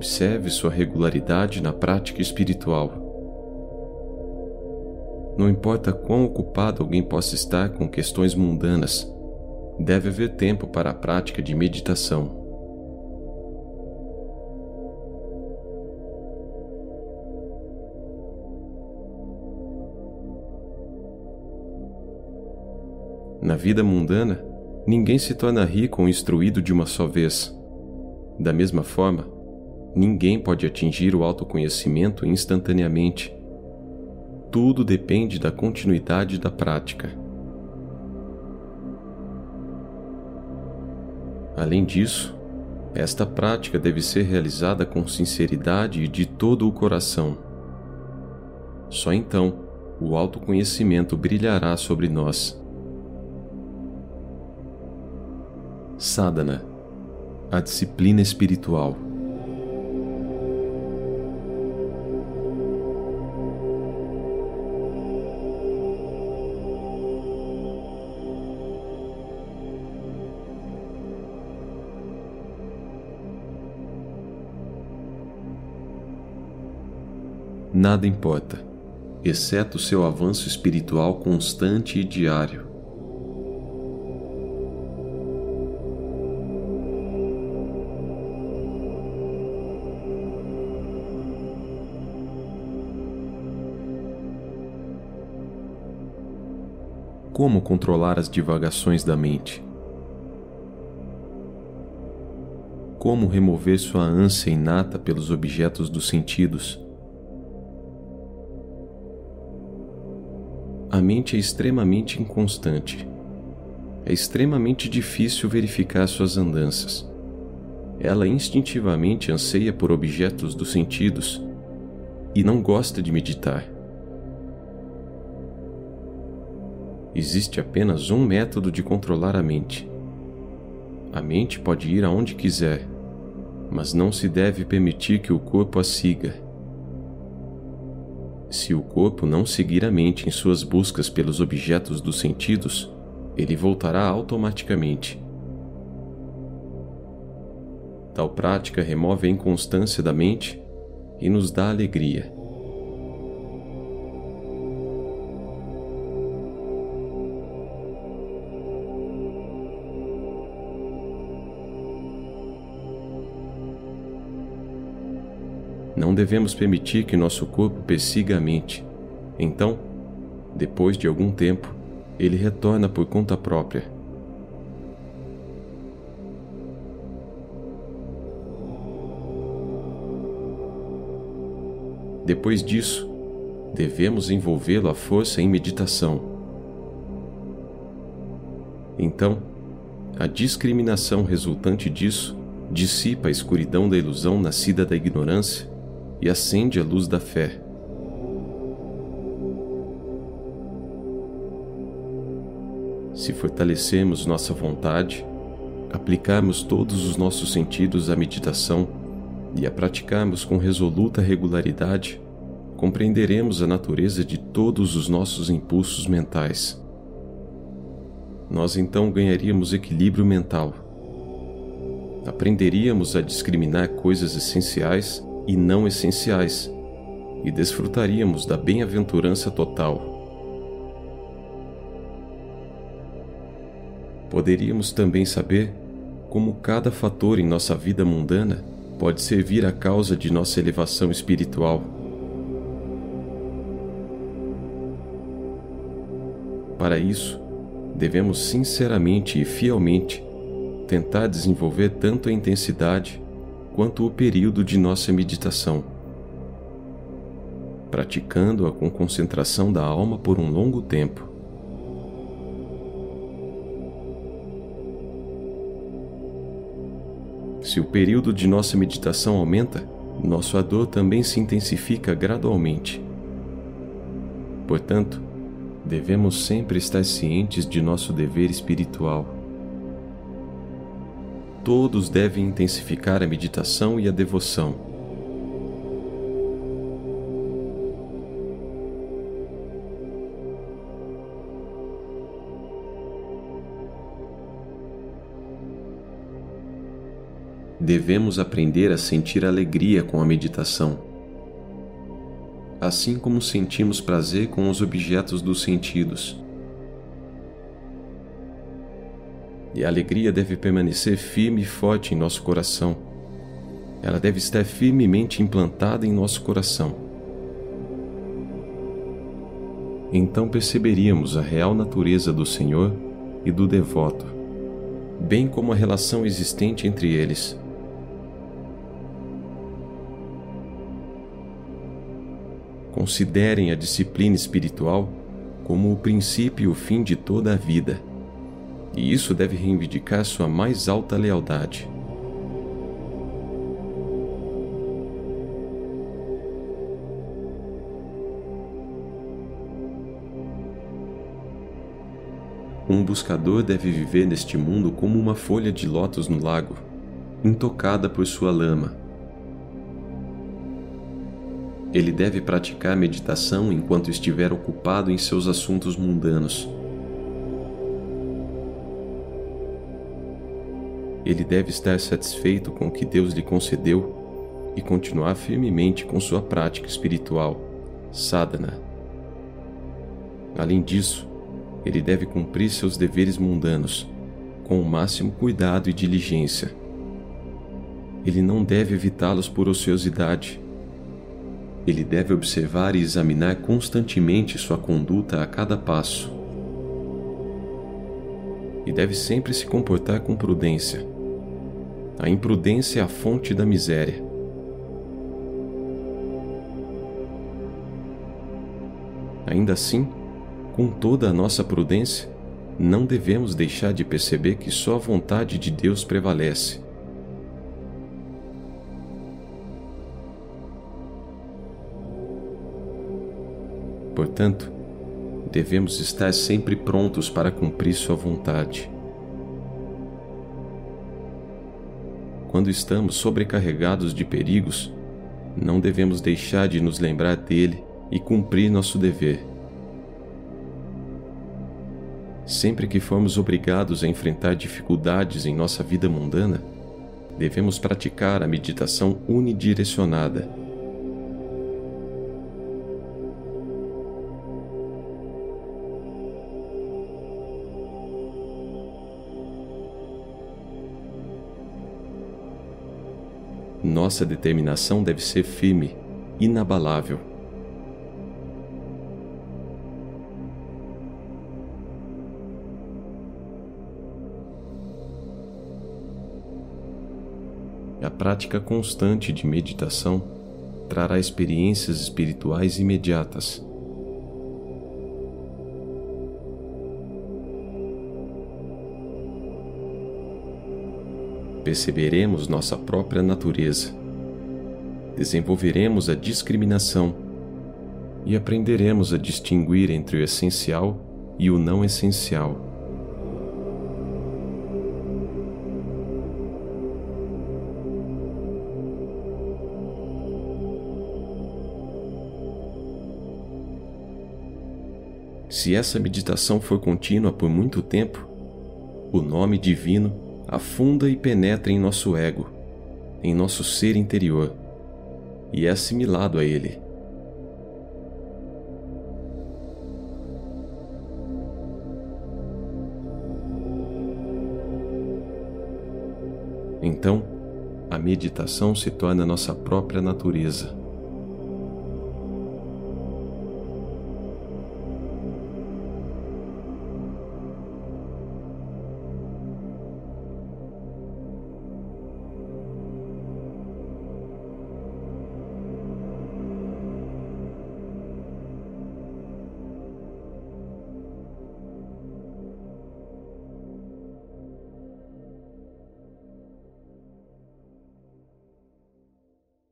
Observe sua regularidade na prática espiritual. Não importa quão ocupado alguém possa estar com questões mundanas, deve haver tempo para a prática de meditação. Na vida mundana, ninguém se torna rico ou instruído de uma só vez. Da mesma forma, ninguém pode atingir o autoconhecimento instantaneamente. Tudo depende da continuidade da prática. Além disso, esta prática deve ser realizada com sinceridade e de todo o coração. Só então o autoconhecimento brilhará sobre nós. Sadhana, a disciplina espiritual. Nada importa, exceto seu avanço espiritual constante e diário. como controlar as divagações da mente. Como remover sua ânsia inata pelos objetos dos sentidos. A mente é extremamente inconstante. É extremamente difícil verificar suas andanças. Ela instintivamente anseia por objetos dos sentidos e não gosta de meditar. Existe apenas um método de controlar a mente. A mente pode ir aonde quiser, mas não se deve permitir que o corpo a siga. Se o corpo não seguir a mente em suas buscas pelos objetos dos sentidos, ele voltará automaticamente. Tal prática remove a inconstância da mente e nos dá alegria. Não devemos permitir que nosso corpo persiga a mente. Então, depois de algum tempo, ele retorna por conta própria. Depois disso, devemos envolvê-lo à força em meditação. Então, a discriminação resultante disso dissipa a escuridão da ilusão nascida da ignorância e acende a luz da fé. Se fortalecermos nossa vontade, aplicarmos todos os nossos sentidos à meditação e a praticarmos com resoluta regularidade, compreenderemos a natureza de todos os nossos impulsos mentais. Nós então ganharíamos equilíbrio mental. Aprenderíamos a discriminar coisas essenciais e não essenciais, e desfrutaríamos da bem-aventurança total. Poderíamos também saber como cada fator em nossa vida mundana pode servir à causa de nossa elevação espiritual. Para isso, devemos sinceramente e fielmente tentar desenvolver tanto a intensidade quanto o período de nossa meditação, praticando-a com concentração da alma por um longo tempo. Se o período de nossa meditação aumenta, nossa dor também se intensifica gradualmente. Portanto, devemos sempre estar cientes de nosso dever espiritual todos devem intensificar a meditação e a devoção. devemos aprender a sentir alegria com a meditação. Assim como sentimos prazer com os objetos dos sentidos. E a alegria deve permanecer firme e forte em nosso coração. Ela deve estar firmemente implantada em nosso coração. Então perceberíamos a real natureza do Senhor e do devoto, bem como a relação existente entre eles. Considerem a disciplina espiritual como o princípio e o fim de toda a vida, e isso deve reivindicar sua mais alta lealdade. Um buscador deve viver neste mundo como uma folha de lótus no lago, intocada por sua lama. Ele deve praticar meditação enquanto estiver ocupado em seus assuntos mundanos. Ele deve estar satisfeito com o que Deus lhe concedeu e continuar firmemente com sua prática espiritual, sadhana. Além disso, ele deve cumprir seus deveres mundanos com o máximo cuidado e diligência. Ele não deve evitá-los por ociosidade. Ele deve observar e examinar constantemente sua conduta a cada passo. E deve sempre se comportar com prudência. A imprudência é a fonte da miséria. Ainda assim, com toda a nossa prudência, não devemos deixar de perceber que só a vontade de Deus prevalece. Portanto, devemos estar sempre prontos para cumprir Sua vontade. Quando estamos sobrecarregados de perigos, não devemos deixar de nos lembrar dele e cumprir nosso dever. Sempre que formos obrigados a enfrentar dificuldades em nossa vida mundana, devemos praticar a meditação unidirecionada. Nossa determinação deve ser firme, inabalável. A prática constante de meditação trará experiências espirituais imediatas. Perceberemos nossa própria natureza, desenvolveremos a discriminação e aprenderemos a distinguir entre o essencial e o não essencial. Se essa meditação for contínua por muito tempo, o nome divino afunda e penetra em nosso ego, em nosso ser interior, e é assimilado a ele. Então, a meditação se torna nossa própria natureza.